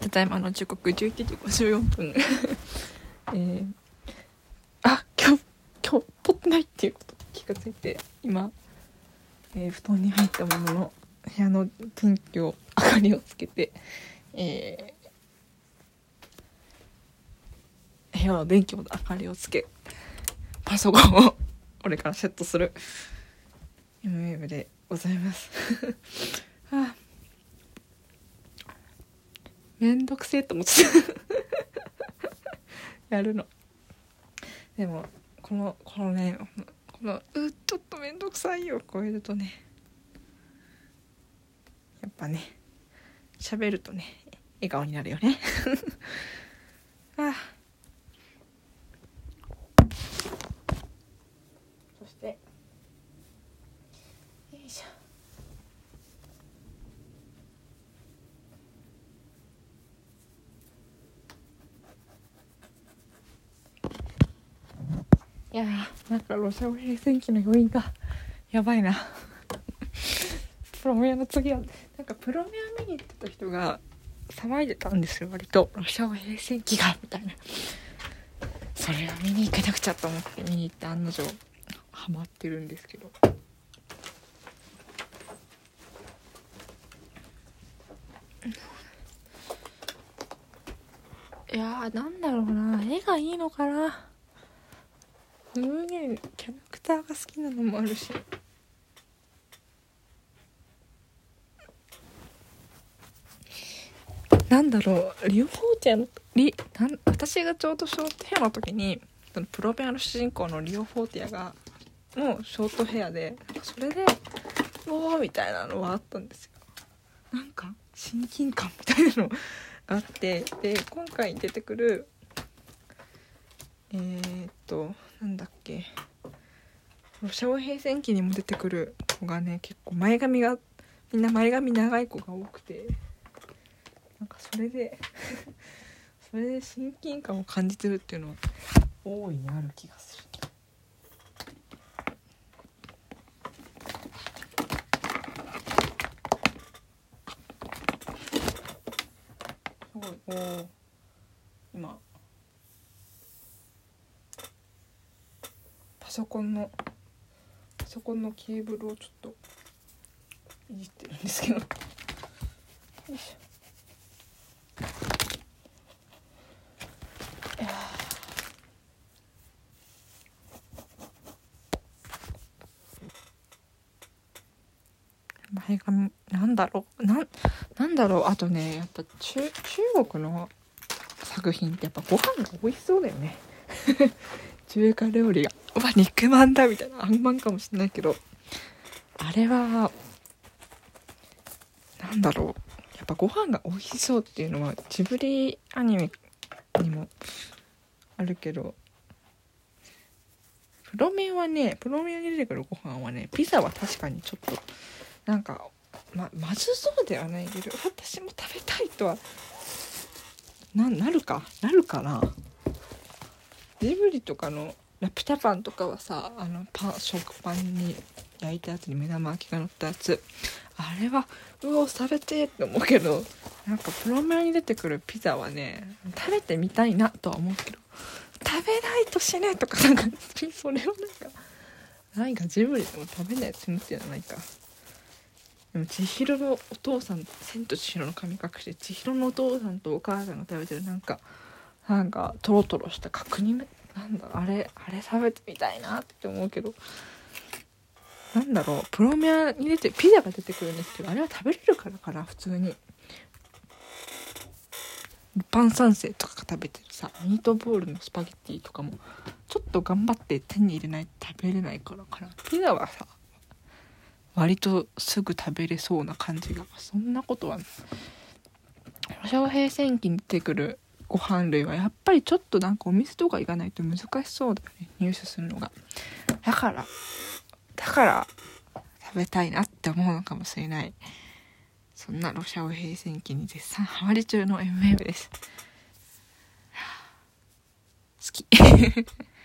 ただいまの時刻11時54分。えー、あ今日今日撮ってないっていうこと気がついて今、えー、布団に入ったものの部屋の電気を明かりをつけてえー、部屋の電気を明かりをつけパソコンを これからセットする。MM でございます。はあ。めんどくせえと思って やるの。でもこのこのねこのうちょっとめんどくさいよ。超えるとね。やっぱね喋るとね笑顔になるよね。ああ。そして。よいしょ。いやなんかロシア語平戦期の余韻がやばいな。プロメアの次はなんかプロメア見に行ってた人が騒いでたんですよ割と。ロシア語平戦期がみたいな。それは見に行けなくちゃと思って見に行って案の定ハマってるんですけど。いやーなんだろうな。絵がいいのかな。すげえキャラクターが好きなのもあるしなんだろうリオフォーティアのリなん私がちょうどショートヘアの時にそのプロペアの主人公のリオ・フォーティアがもうショートヘアでそれで「おお!」みたいなのはあったんですよなんか親近感みたいなのがあってで今回出てくるえー、っとなんだっけ。ロシア語平戦期にも出てくる子がね結構前髪がみんな前髪長い子が多くてなんかそれで それで親近感を感じてるっていうのは大いにある気がする。すごい。おー。今パソコンのパソコンのケーブルをちょっといじってるんですけど。よいし。ょいやー前髪なんだろう？なんなんだろう？あとねやっぱ中中国の作品ってやっぱご飯が美味しそうだよね。中華料理がうわ肉まんだみたいなあんまんかもしれないけどあれはなんだろう。やっぱご飯が美味しそうっていうのはジブリアニメにもあるけどプロメンはねプロメンに出てくるご飯はねピザは確かにちょっとなんかままずそうではないけど私も食べたいとはななるかなるかな。ジブリとかのラピュタパンとかはさあのパン食パンに焼いたやつに目玉焼きが乗ったやつ。あれはうお食べてって思うけどなんかプロメアに出てくるピザはね食べてみたいなとは思うけど食べないとしねとかなんか それをなんか何かジブリでも食べないと死ぬっていうのはないか。でも千尋のお父さん「千と千尋の神隠し」千尋のお父さんとお母さんが食べてるなんかなんかトロトロした角煮なんだあれあれ食べてみたいなって思うけどなんだろうプロメアに出てピザが出てくるんですけどあれは食べれるからかな普通に。パン三世とかが食べてるさミートボールのスパゲッティとかもちょっと頑張って手に入れないと食べれないからかな。ピザはさ割とすぐ食べれそうな感じがそんなことはロシア語平戦期に出てくるご飯類はやっぱりちょっとなんかお店とか行かないと難しそうだよね。入手するのが。だからだから食べたいなって思うのかもしれない。そんなロシア語平戦期に絶賛ハマり中の MM です。好き。